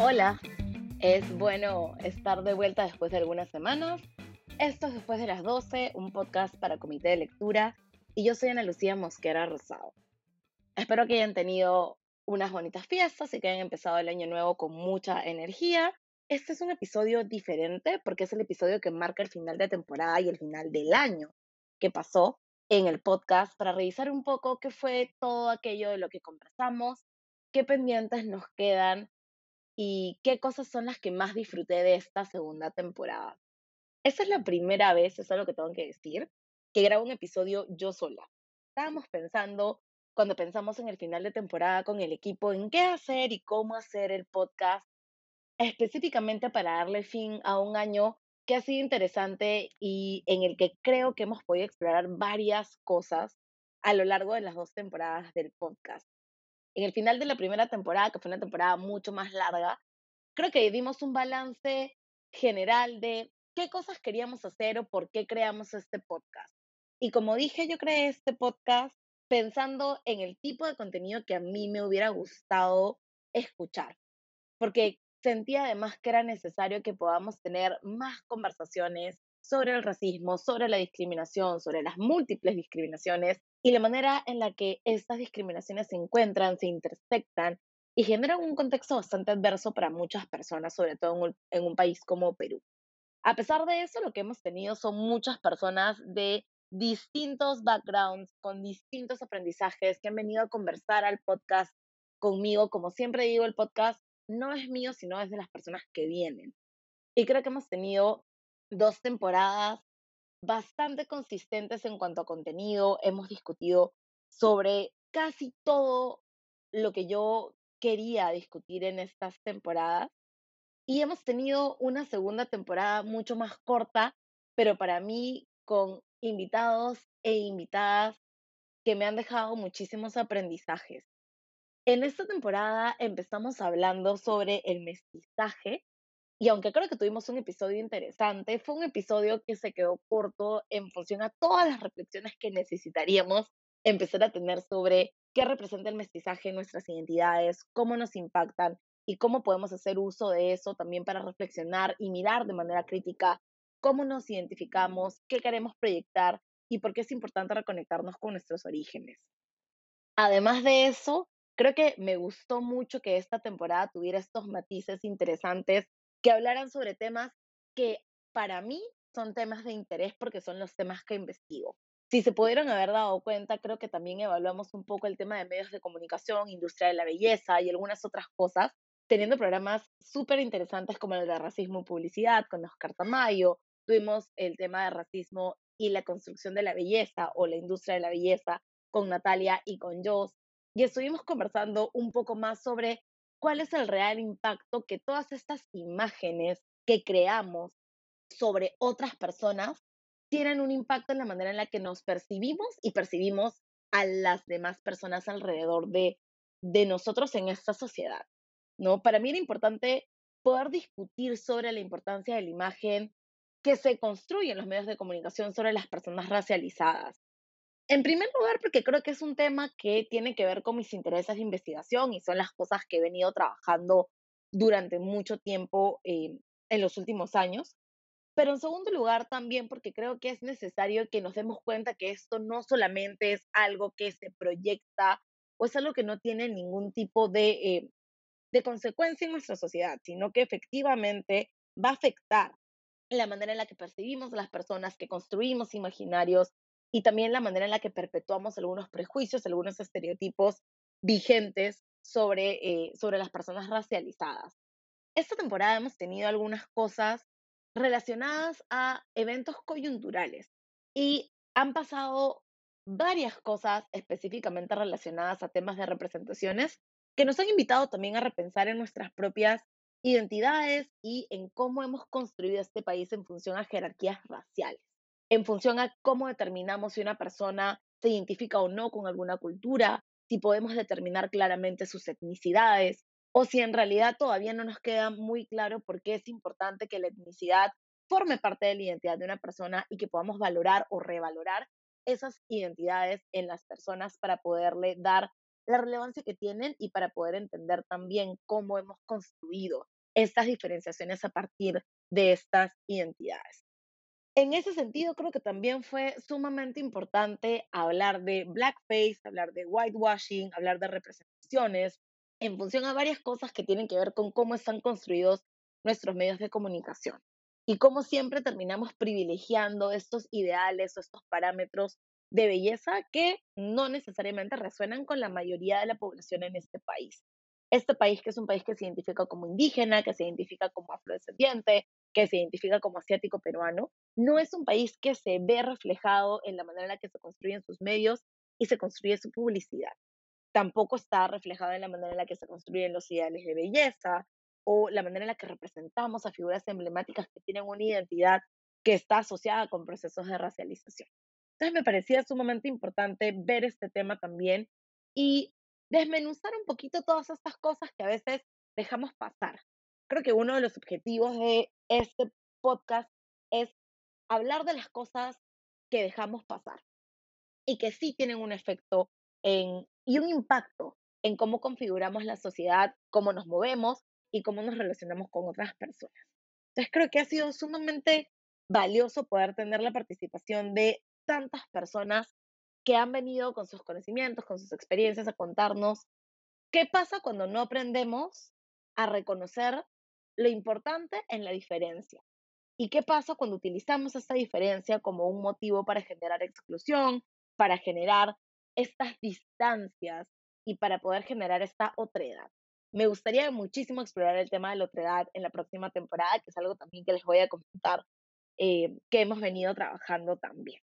Hola, es bueno estar de vuelta después de algunas semanas. Esto es Después de las 12, un podcast para comité de lectura, y yo soy Ana Lucía Mosquera Rosado. Espero que hayan tenido unas bonitas fiestas y que hayan empezado el año nuevo con mucha energía. Este es un episodio diferente porque es el episodio que marca el final de temporada y el final del año que pasó en el podcast para revisar un poco qué fue todo aquello de lo que conversamos, qué pendientes nos quedan y qué cosas son las que más disfruté de esta segunda temporada. Esa es la primera vez, eso es lo que tengo que decir, que grabo un episodio yo sola. Estábamos pensando, cuando pensamos en el final de temporada con el equipo, en qué hacer y cómo hacer el podcast, específicamente para darle fin a un año que ha sido interesante y en el que creo que hemos podido explorar varias cosas a lo largo de las dos temporadas del podcast. En el final de la primera temporada, que fue una temporada mucho más larga, creo que dimos un balance general de qué cosas queríamos hacer o por qué creamos este podcast. Y como dije, yo creé este podcast pensando en el tipo de contenido que a mí me hubiera gustado escuchar, porque sentía además que era necesario que podamos tener más conversaciones sobre el racismo, sobre la discriminación, sobre las múltiples discriminaciones y la manera en la que estas discriminaciones se encuentran, se intersectan y generan un contexto bastante adverso para muchas personas, sobre todo en un, país como Perú. A pesar de eso, lo que hemos tenido son muchas personas de distintos backgrounds, con distintos aprendizajes, que han venido a conversar al podcast conmigo. Como siempre digo, el podcast no es mío, sino es de las personas que vienen. Y creo que hemos tenido dos temporadas bastante consistentes en cuanto a contenido. Hemos discutido sobre casi todo lo que yo quería discutir en estas temporadas. Y hemos tenido una segunda temporada mucho más corta, pero para mí con invitados e invitadas que me han dejado muchísimos aprendizajes. En esta temporada empezamos hablando sobre el mestizaje y aunque creo que tuvimos un episodio interesante, fue un episodio que se quedó corto en función a todas las reflexiones que necesitaríamos empezar a tener sobre qué representa el mestizaje en nuestras identidades, cómo nos impactan y cómo podemos hacer uso de eso también para reflexionar y mirar de manera crítica cómo nos identificamos, qué queremos proyectar y por qué es importante reconectarnos con nuestros orígenes. Además de eso, creo que me gustó mucho que esta temporada tuviera estos matices interesantes que hablaran sobre temas que para mí son temas de interés porque son los temas que investigo. Si se pudieron haber dado cuenta, creo que también evaluamos un poco el tema de medios de comunicación, industria de la belleza y algunas otras cosas, teniendo programas súper interesantes como el de racismo y publicidad con Oscar Tamayo, tuvimos el tema de racismo y la construcción de la belleza o la industria de la belleza con Natalia y con Joss, y estuvimos conversando un poco más sobre cuál es el real impacto que todas estas imágenes que creamos sobre otras personas tienen un impacto en la manera en la que nos percibimos y percibimos a las demás personas alrededor de, de nosotros en esta sociedad. ¿no? Para mí era importante poder discutir sobre la importancia de la imagen que se construye en los medios de comunicación sobre las personas racializadas. En primer lugar, porque creo que es un tema que tiene que ver con mis intereses de investigación y son las cosas que he venido trabajando durante mucho tiempo eh, en los últimos años. Pero en segundo lugar, también porque creo que es necesario que nos demos cuenta que esto no solamente es algo que se proyecta o es algo que no tiene ningún tipo de, eh, de consecuencia en nuestra sociedad, sino que efectivamente va a afectar la manera en la que percibimos a las personas, que construimos imaginarios y también la manera en la que perpetuamos algunos prejuicios, algunos estereotipos vigentes sobre, eh, sobre las personas racializadas. Esta temporada hemos tenido algunas cosas relacionadas a eventos coyunturales y han pasado varias cosas específicamente relacionadas a temas de representaciones que nos han invitado también a repensar en nuestras propias identidades y en cómo hemos construido este país en función a jerarquías raciales, en función a cómo determinamos si una persona se identifica o no con alguna cultura, si podemos determinar claramente sus etnicidades o si en realidad todavía no nos queda muy claro por qué es importante que la etnicidad forme parte de la identidad de una persona y que podamos valorar o revalorar esas identidades en las personas para poderle dar la relevancia que tienen y para poder entender también cómo hemos construido estas diferenciaciones a partir de estas identidades. En ese sentido, creo que también fue sumamente importante hablar de blackface, hablar de whitewashing, hablar de representaciones, en función a varias cosas que tienen que ver con cómo están construidos nuestros medios de comunicación y cómo siempre terminamos privilegiando estos ideales o estos parámetros de belleza que no necesariamente resuenan con la mayoría de la población en este país. Este país que es un país que se identifica como indígena, que se identifica como afrodescendiente, que se identifica como asiático peruano, no es un país que se ve reflejado en la manera en la que se construyen sus medios y se construye su publicidad. Tampoco está reflejado en la manera en la que se construyen los ideales de belleza o la manera en la que representamos a figuras emblemáticas que tienen una identidad que está asociada con procesos de racialización. Entonces me parecía sumamente importante ver este tema también y desmenuzar un poquito todas estas cosas que a veces dejamos pasar. Creo que uno de los objetivos de este podcast es hablar de las cosas que dejamos pasar y que sí tienen un efecto en, y un impacto en cómo configuramos la sociedad, cómo nos movemos y cómo nos relacionamos con otras personas. Entonces creo que ha sido sumamente valioso poder tener la participación de tantas personas que han venido con sus conocimientos, con sus experiencias a contarnos qué pasa cuando no aprendemos a reconocer lo importante en la diferencia. ¿Y qué pasa cuando utilizamos esta diferencia como un motivo para generar exclusión, para generar estas distancias y para poder generar esta otredad? Me gustaría muchísimo explorar el tema de la otredad en la próxima temporada, que es algo también que les voy a comentar, eh, que hemos venido trabajando también.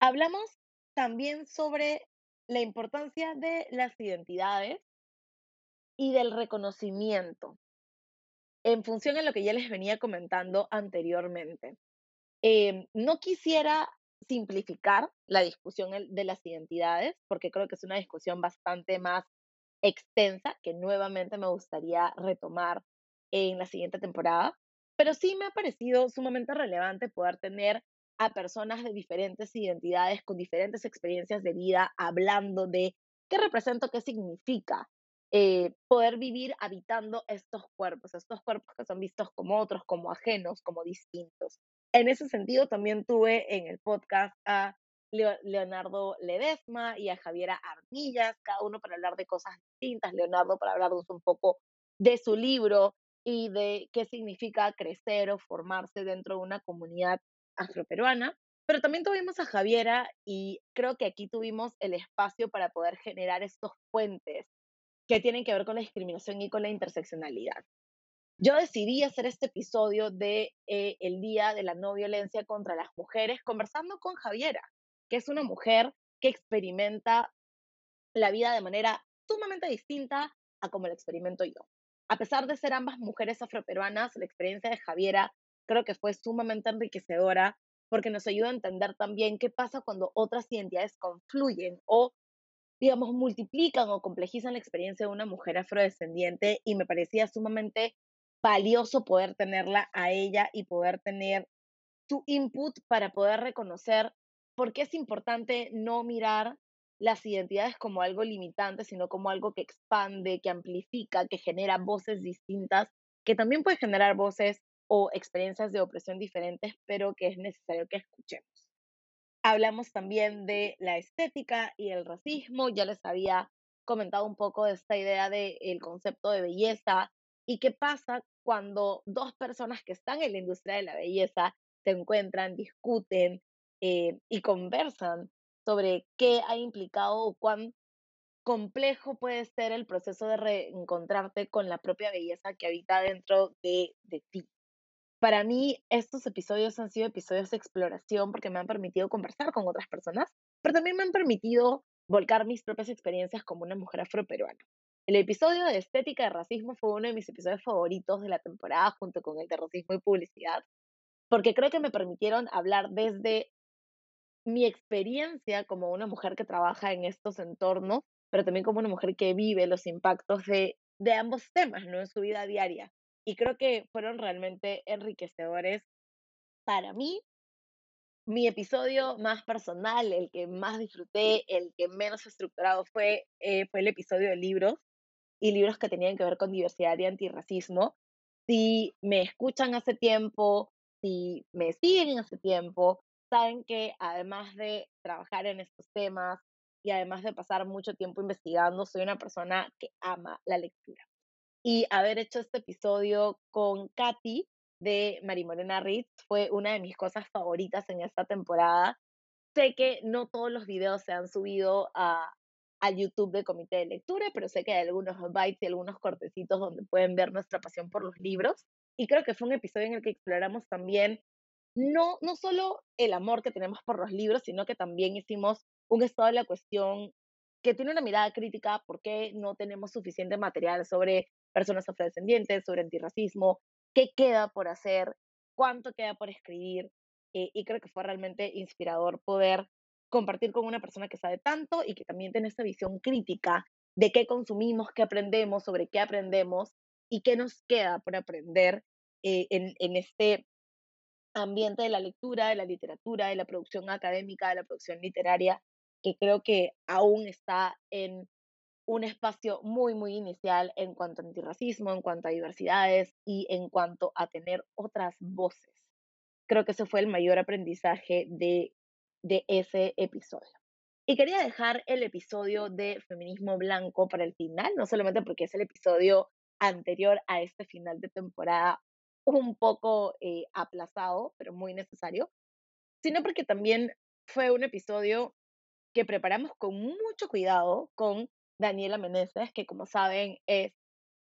Hablamos también sobre la importancia de las identidades y del reconocimiento en función a lo que ya les venía comentando anteriormente. Em, no quisiera simplificar la discusión de las identidades, porque creo que es una discusión bastante más extensa que nuevamente me gustaría retomar en la siguiente temporada, pero sí me ha parecido sumamente relevante poder tener a personas de diferentes identidades, con diferentes experiencias de vida, hablando de qué representa, qué significa eh, poder vivir habitando estos cuerpos, estos cuerpos que son vistos como otros, como ajenos, como distintos. En ese sentido, también tuve en el podcast a Leonardo Ledesma y a Javiera Armillas, cada uno para hablar de cosas distintas. Leonardo para hablarnos un poco de su libro y de qué significa crecer o formarse dentro de una comunidad afroperuana, pero también tuvimos a Javiera y creo que aquí tuvimos el espacio para poder generar estos puentes que tienen que ver con la discriminación y con la interseccionalidad. Yo decidí hacer este episodio de eh, el Día de la No Violencia contra las Mujeres conversando con Javiera, que es una mujer que experimenta la vida de manera sumamente distinta a como la experimento yo. A pesar de ser ambas mujeres afroperuanas, la experiencia de Javiera creo que fue sumamente enriquecedora porque nos ayuda a entender también qué pasa cuando otras identidades confluyen o, digamos, multiplican o complejizan la experiencia de una mujer afrodescendiente y me parecía sumamente valioso poder tenerla a ella y poder tener su input para poder reconocer por qué es importante no mirar las identidades como algo limitante, sino como algo que expande, que amplifica, que genera voces distintas, que también puede generar voces o experiencias de opresión diferentes, pero que es necesario que escuchemos. Hablamos también de la estética y el racismo, ya les había comentado un poco de esta idea del concepto de belleza y qué pasa cuando dos personas que están en la industria de la belleza se encuentran, discuten eh, y conversan sobre qué ha implicado o cuán complejo puede ser el proceso de reencontrarte con la propia belleza que habita dentro de, de ti. Para mí, estos episodios han sido episodios de exploración porque me han permitido conversar con otras personas, pero también me han permitido volcar mis propias experiencias como una mujer afroperuana. El episodio de estética de racismo fue uno de mis episodios favoritos de la temporada junto con el de racismo y publicidad, porque creo que me permitieron hablar desde mi experiencia como una mujer que trabaja en estos entornos, pero también como una mujer que vive los impactos de, de ambos temas, ¿no? En su vida diaria y creo que fueron realmente enriquecedores para mí mi episodio más personal, el que más disfruté, el que menos estructurado fue, eh, fue el episodio de libros y libros que tenían que ver con diversidad y antirracismo. Si me escuchan hace tiempo, si me siguen hace tiempo, saben que además de trabajar en estos temas y además de pasar mucho tiempo investigando, soy una persona que ama la lectura. Y haber hecho este episodio con Katy de Marimorena Ritz fue una de mis cosas favoritas en esta temporada. Sé que no todos los videos se han subido a, al YouTube de Comité de Lectura, pero sé que hay algunos bytes y algunos cortecitos donde pueden ver nuestra pasión por los libros. Y creo que fue un episodio en el que exploramos también no, no solo el amor que tenemos por los libros, sino que también hicimos un estado de la cuestión que tiene una mirada crítica por qué no tenemos suficiente material sobre personas afrodescendientes, sobre antirracismo, qué queda por hacer, cuánto queda por escribir. Eh, y creo que fue realmente inspirador poder compartir con una persona que sabe tanto y que también tiene esta visión crítica de qué consumimos, qué aprendemos, sobre qué aprendemos y qué nos queda por aprender eh, en, en este ambiente de la lectura, de la literatura, de la producción académica, de la producción literaria, que creo que aún está en un espacio muy, muy inicial en cuanto a antirracismo, en cuanto a diversidades y en cuanto a tener otras voces. Creo que ese fue el mayor aprendizaje de de ese episodio. Y quería dejar el episodio de feminismo blanco para el final, no solamente porque es el episodio anterior a este final de temporada un poco eh, aplazado, pero muy necesario, sino porque también fue un episodio que preparamos con mucho cuidado con Daniela Meneses, que como saben es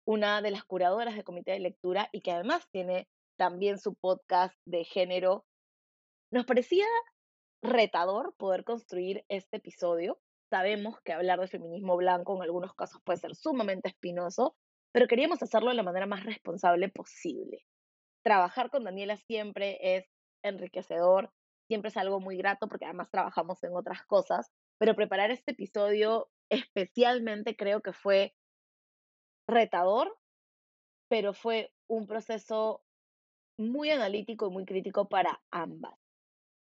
una de las curadoras del comité de lectura y que además tiene también su podcast de género. Nos parecía retador poder construir este episodio. Sabemos que hablar de feminismo blanco en algunos casos puede ser sumamente espinoso, pero queríamos hacerlo de la manera más responsable posible. Trabajar con Daniela siempre es enriquecedor, siempre es algo muy grato porque además trabajamos en otras cosas, pero preparar este episodio especialmente creo que fue retador, pero fue un proceso muy analítico y muy crítico para ambas.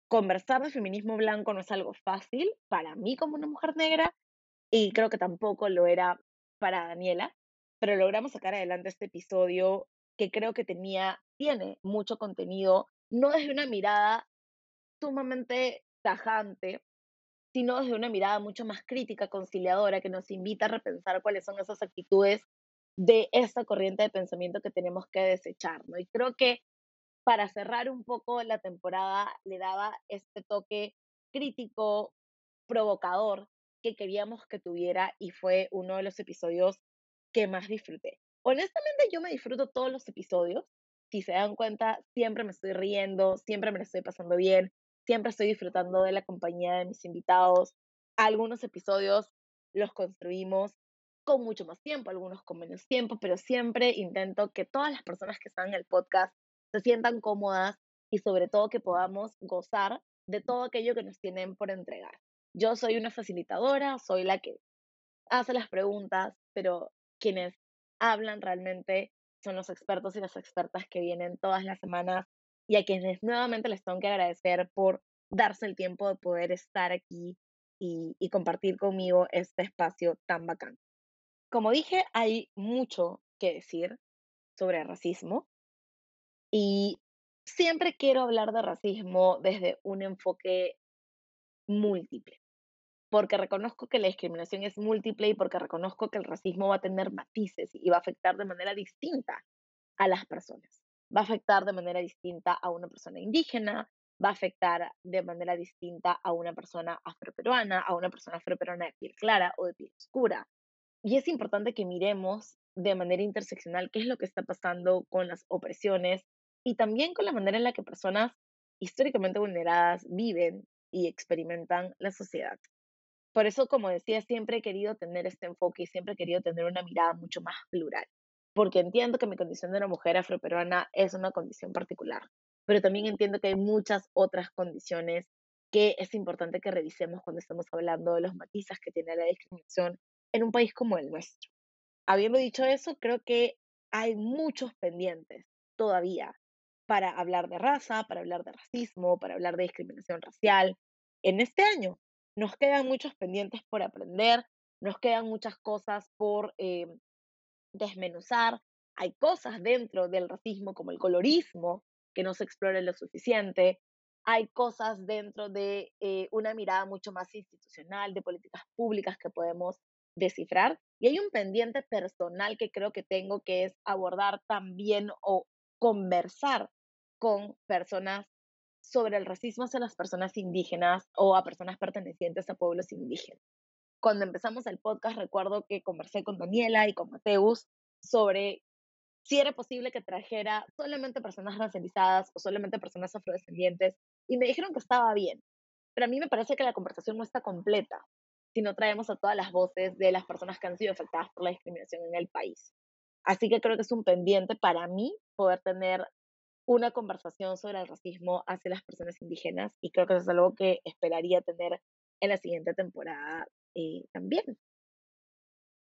Conversar de feminismo blanco no es algo fácil para mí como una mujer negra y creo que tampoco lo era para Daniela, pero logramos sacar adelante este episodio que creo que tenía, tiene mucho contenido, no desde una mirada sumamente tajante, sino desde una mirada mucho más crítica, conciliadora, que nos invita a repensar cuáles son esas actitudes de esta corriente de pensamiento que tenemos que desechar, ¿no? Y creo que para cerrar un poco la temporada, le daba este toque crítico, provocador que queríamos que tuviera y fue uno de los episodios que más disfruté. Honestamente, yo me disfruto todos los episodios. Si se dan cuenta, siempre me estoy riendo, siempre me lo estoy pasando bien, siempre estoy disfrutando de la compañía de mis invitados. Algunos episodios los construimos con mucho más tiempo, algunos con menos tiempo, pero siempre intento que todas las personas que están en el podcast se sientan cómodas y sobre todo que podamos gozar de todo aquello que nos tienen por entregar. Yo soy una facilitadora, soy la que hace las preguntas, pero quienes hablan realmente son los expertos y las expertas que vienen todas las semanas y a quienes nuevamente les tengo que agradecer por darse el tiempo de poder estar aquí y, compartir conmigo este espacio tan bacán. Como dije, hay mucho que decir sobre racismo y siempre quiero hablar de racismo desde un enfoque múltiple, porque reconozco que la discriminación es múltiple y porque reconozco que el racismo va a tener matices y va a afectar de manera distinta a las personas. Va a afectar de manera distinta a una persona indígena, va a afectar de manera distinta a una persona afroperuana, a una persona afroperuana de piel clara o de piel oscura. Y es importante que miremos de manera interseccional qué es lo que está pasando con las opresiones y también con la manera en la que personas históricamente vulneradas viven y experimentan la sociedad. Por eso, como decía, siempre he querido tener este enfoque y siempre he querido tener una mirada mucho más plural, porque entiendo que mi condición de una mujer afroperuana es una condición particular, pero también entiendo que hay muchas otras condiciones que es importante que revisemos cuando estamos hablando de los matices que tiene la discriminación en un país como el nuestro. Habiendo dicho eso, creo que hay muchos pendientes todavía para hablar de raza, para hablar de racismo, para hablar de discriminación racial. En este año nos quedan muchos pendientes por aprender, nos quedan muchas cosas por eh, desmenuzar. Hay cosas dentro del racismo como el colorismo que no se explora lo suficiente. Hay cosas dentro de eh, una mirada mucho más institucional, de políticas públicas que podemos descifrar. Y hay un pendiente personal que creo que tengo que es abordar también o conversar con personas sobre el racismo hacia las personas indígenas o a personas pertenecientes a pueblos indígenas. Cuando empezamos el podcast recuerdo que conversé con Daniela y con Mateus sobre si era posible que trajera solamente personas racializadas o solamente personas afrodescendientes y me dijeron que estaba bien. Pero a mí me parece que la conversación no está completa si no traemos a todas las voces de las personas que han sido afectadas por la discriminación en el país. Así que creo que es un pendiente para mí poder tener una conversación sobre el racismo hacia las personas indígenas y creo que eso es algo que esperaría tener en la siguiente temporada eh, también.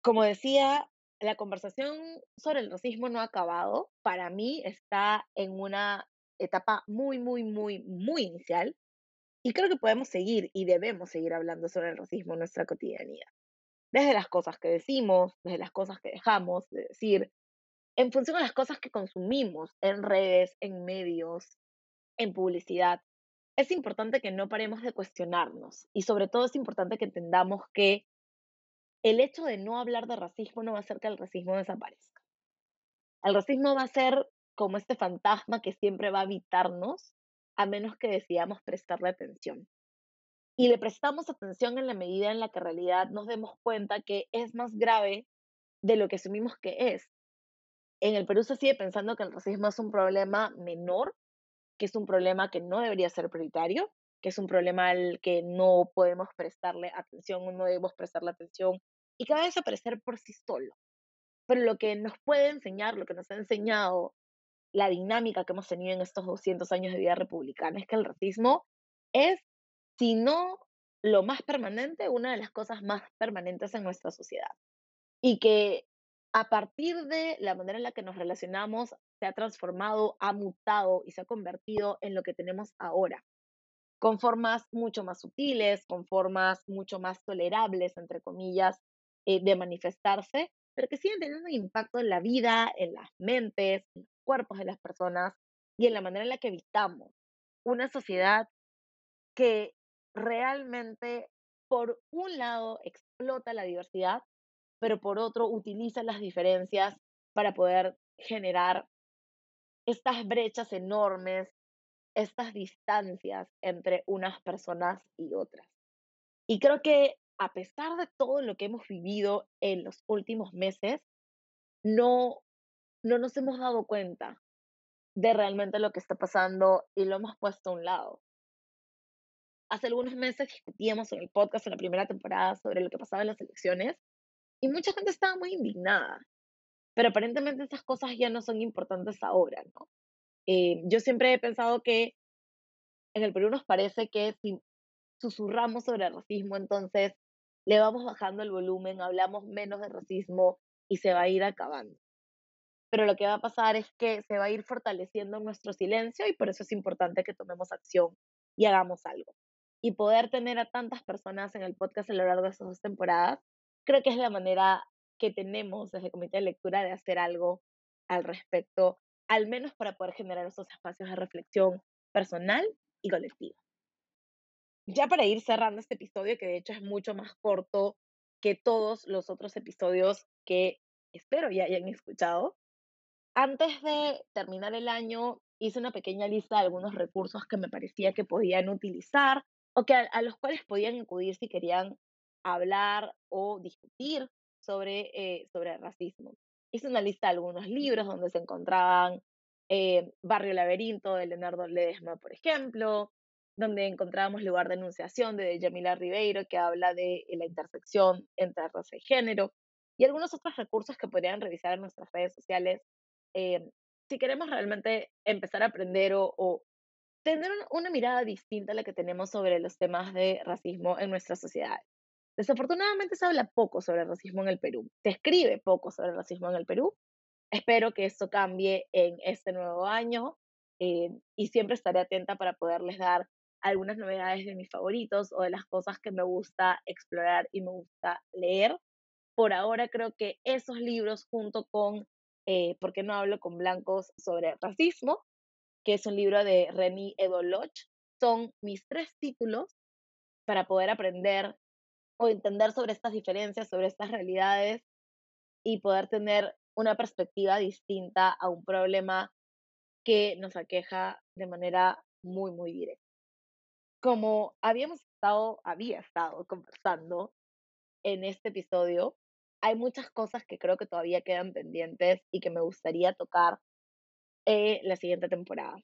Como decía, la conversación sobre el racismo no ha acabado. Para mí está en una etapa muy, muy, muy, muy inicial. Y creo que podemos seguir y debemos seguir hablando sobre el racismo en nuestra cotidianidad. Desde las cosas que decimos, desde las cosas que dejamos de decir, en función de las cosas que consumimos en redes, en medios, en publicidad. Es importante que no paremos de cuestionarnos y sobre todo es importante que entendamos que el hecho de no hablar de racismo no va a hacer que el racismo desaparezca. El racismo va a ser como este fantasma que siempre va a habitarnos a menos que decidamos prestarle atención. Y le prestamos atención en la medida en la que en realidad nos demos cuenta que es más grave de lo que asumimos que es. En el Perú se sigue pensando que el racismo es un problema menor, que es un problema que no debería ser prioritario, que es un problema al que no podemos prestarle atención o no debemos prestarle atención y que va a desaparecer por sí solo. Pero lo que nos puede enseñar, lo que nos ha enseñado la dinámica que hemos tenido en estos 200 años de vida republicana es que el racismo es, si no lo más permanente, una de las cosas más permanentes en nuestra sociedad. Y que a partir de la manera en la que nos relacionamos, se ha transformado, ha mutado y se ha convertido en lo que tenemos ahora, con formas mucho más sutiles, con formas mucho más tolerables, entre comillas, eh, de manifestarse, pero que siguen teniendo impacto en la vida, en las mentes, en los cuerpos de las personas y en la manera en la que habitamos una sociedad que realmente, por un lado, explota la diversidad, pero por otro, utiliza las diferencias para poder generar estas brechas enormes, estas distancias entre unas personas y otras. Y creo que a pesar de todo lo que hemos vivido en los últimos meses, no, no nos hemos dado cuenta de realmente lo que está pasando y lo hemos puesto a un lado. Hace algunos meses discutíamos en el podcast en la primera temporada sobre lo que pasaba en las elecciones y mucha gente estaba muy indignada, pero aparentemente esas cosas ya no son importantes ahora, ¿no? Eh, yo siempre he pensado que en el Perú nos parece que si susurramos sobre el racismo, entonces le vamos bajando el volumen, hablamos menos de racismo y se va a ir acabando. Pero lo que va a pasar es que se va a ir fortaleciendo nuestro silencio y por eso es importante que tomemos acción y hagamos algo. Y poder tener a tantas personas en el podcast a lo largo de estas dos temporadas, creo que es la manera que tenemos desde el Comité de Lectura de hacer algo al respecto, al menos para poder generar esos espacios de reflexión personal y colectiva. Ya para ir cerrando este episodio, que de hecho es mucho más corto que todos los otros episodios que espero ya hayan escuchado, antes de terminar el año hice una pequeña lista de algunos recursos que me parecía que podían utilizar o que a, los cuales podían acudir si querían hablar o discutir sobre, eh, sobre racismo. Hice una lista de algunos libros donde se encontraban eh, Barrio Laberinto de Leonardo Ledesma, por ejemplo, donde encontrábamos lugar de enunciación de Yamila Ribeiro, que habla de la intersección entre raza y género, y algunos otros recursos que podrían revisar en nuestras redes sociales eh, si queremos realmente empezar a aprender o, tener una mirada distinta a la que tenemos sobre los temas de racismo en nuestra sociedad. Desafortunadamente se habla poco sobre el racismo en el Perú, se escribe poco sobre el racismo en el Perú. Espero que esto cambie en este nuevo año eh, y siempre estaré atenta para poderles dar algunas novedades de mis favoritos o de las cosas que me gusta explorar y me gusta leer. Por ahora creo que esos libros junto con eh, ¿Por qué no hablo con blancos sobre racismo? que es un libro de Remy Edoloch, son mis tres títulos para poder aprender o entender sobre estas diferencias, sobre estas realidades y poder tener una perspectiva distinta a un problema que nos aqueja de manera muy, muy directa. Como habíamos estado, había estado conversando en este episodio, hay muchas cosas que creo que todavía quedan pendientes y que me gustaría tocar en la siguiente temporada.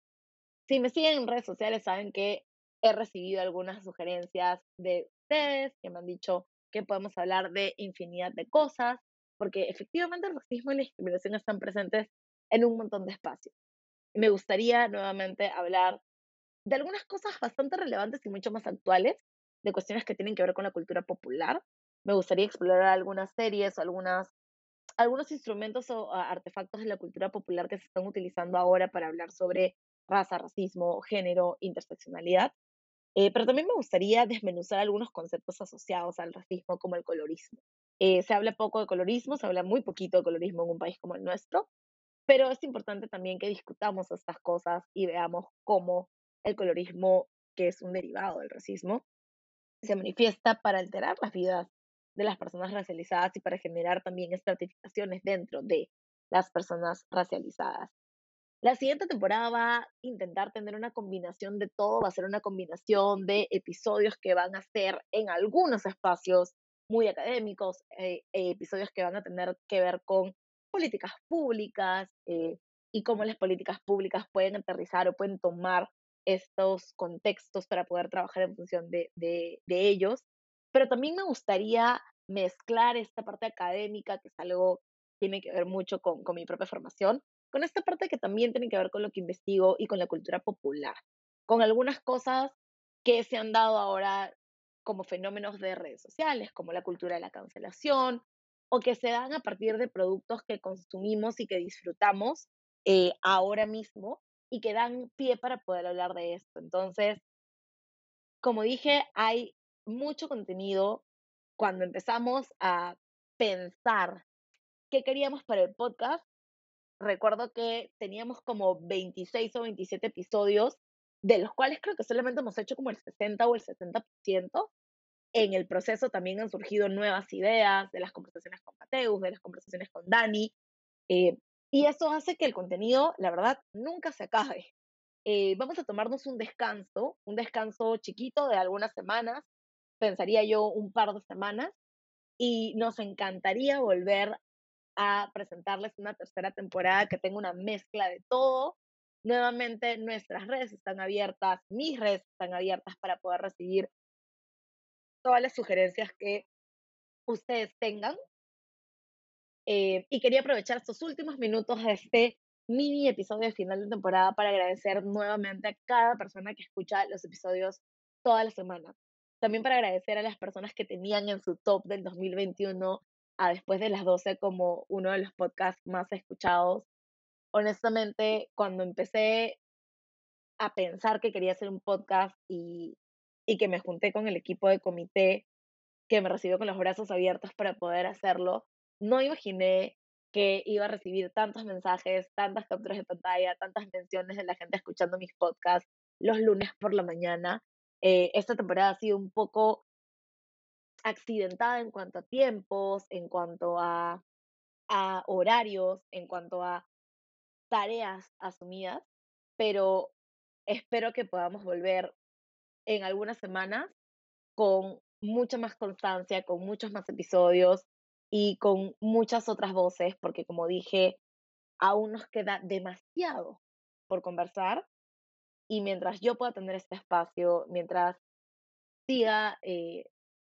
Si me siguen en redes sociales saben que he recibido algunas sugerencias de que me han dicho que podemos hablar de infinidad de cosas, porque efectivamente el racismo y la discriminación están presentes en un montón de espacios. Me gustaría nuevamente hablar de algunas cosas bastante relevantes y mucho más actuales, de cuestiones que tienen que ver con la cultura popular. Me gustaría explorar algunas series algunas, algunos instrumentos o artefactos de la cultura popular que se están utilizando ahora para hablar sobre raza, racismo, género, interseccionalidad. Eh, pero también me gustaría desmenuzar algunos conceptos asociados al racismo, como el colorismo. Eh, se habla poco de colorismo, se habla muy poquito de colorismo en un país como el nuestro, pero es importante también que discutamos estas cosas y veamos cómo el colorismo, que es un derivado del racismo, se manifiesta para alterar las vidas de las personas racializadas y para generar también estratificaciones dentro de las personas racializadas. La siguiente temporada va a intentar tener una combinación de todo, va a ser una combinación de episodios que van a ser en algunos espacios muy académicos, eh, eh, episodios que van a tener que ver con políticas públicas eh, y cómo las políticas públicas pueden aterrizar o pueden tomar estos contextos para poder trabajar en función de, ellos. Pero también me gustaría mezclar esta parte académica, que es algo que tiene que ver mucho con mi propia formación, con esta parte que también tiene que ver con lo que investigo y con la cultura popular, con algunas cosas que se han dado ahora como fenómenos de redes sociales, como la cultura de la cancelación, o que se dan a partir de productos que consumimos y que disfrutamos eh, ahora mismo y que dan pie para poder hablar de esto. Entonces, como dije, hay mucho contenido cuando empezamos a pensar qué queríamos para el podcast recuerdo que teníamos como 26 o 27 episodios, de los cuales creo que solamente hemos hecho como el 60 o el 70%. En el proceso también han surgido nuevas ideas de las conversaciones con Mateus, de las conversaciones con Dani, eh, y eso hace que el contenido, la verdad, nunca se acabe. Eh, vamos a tomarnos un descanso, un descanso chiquito de algunas semanas, pensaría yo un par de semanas, y nos encantaría volver a presentarles una tercera temporada que tenga una mezcla de todo. Nuevamente nuestras redes están abiertas, mis redes están abiertas para poder recibir todas las sugerencias que ustedes tengan. Eh, y quería aprovechar estos últimos minutos de este mini episodio de final de temporada para agradecer nuevamente a cada persona que escucha los episodios toda la semana. También para agradecer a las personas que tenían en su top del 2021 a Después de las 12 como uno de los podcasts más escuchados. Honestamente, cuando empecé a pensar que quería hacer un podcast y, y que me junté con el equipo de comité que me recibió con los brazos abiertos para poder hacerlo, no imaginé que iba a recibir tantos mensajes, tantas capturas de pantalla, tantas menciones de la gente escuchando mis podcasts los lunes por la mañana. Eh, esta temporada ha sido un poco accidentada en cuanto a tiempos, en cuanto a, horarios, en cuanto a tareas asumidas, pero espero que podamos volver en algunas semanas con mucha más constancia, con muchos más episodios y con muchas otras voces, porque como dije, aún nos queda demasiado por conversar y mientras yo pueda tener este espacio, mientras siga eh,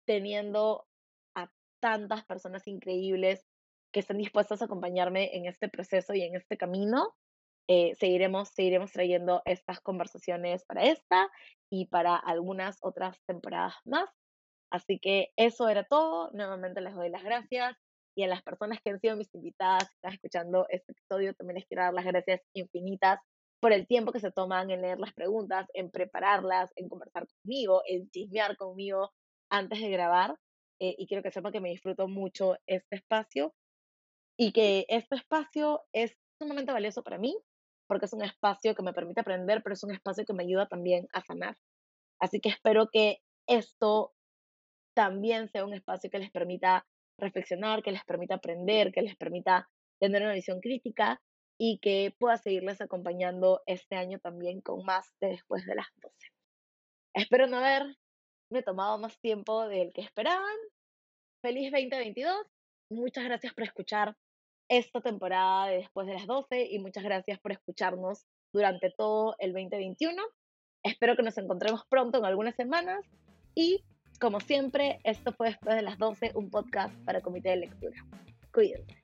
teniendo a tantas personas increíbles que están dispuestas a acompañarme en este proceso y en este camino. Eh, seguiremos, seguiremos trayendo estas conversaciones para esta y para algunas otras temporadas más. Así que eso era todo. Nuevamente les doy las gracias y a las personas que han sido mis invitadas, que están escuchando este episodio, también les quiero dar las gracias infinitas por el tiempo que se toman en leer las preguntas, en prepararlas, en conversar conmigo, en chismear conmigo antes de grabar. Eh, y quiero que sepan que me disfruto mucho este espacio y que este espacio es sumamente valioso para mí porque es un espacio que me permite aprender, pero es un espacio que me ayuda también a sanar. Así que espero que esto también sea un espacio que les permita reflexionar, que les permita aprender, que les permita tener una visión crítica y que pueda seguirles acompañando este año también con más de después de las 12. Espero no haberme tomado más tiempo del que esperaban. Feliz 2022. Muchas gracias por escuchar esta temporada de Después de las 12 y muchas gracias por escucharnos durante todo el 2021. Espero que nos encontremos pronto en algunas semanas y como siempre, esto fue Después de las 12, un podcast para comité de lectura. Cuídense.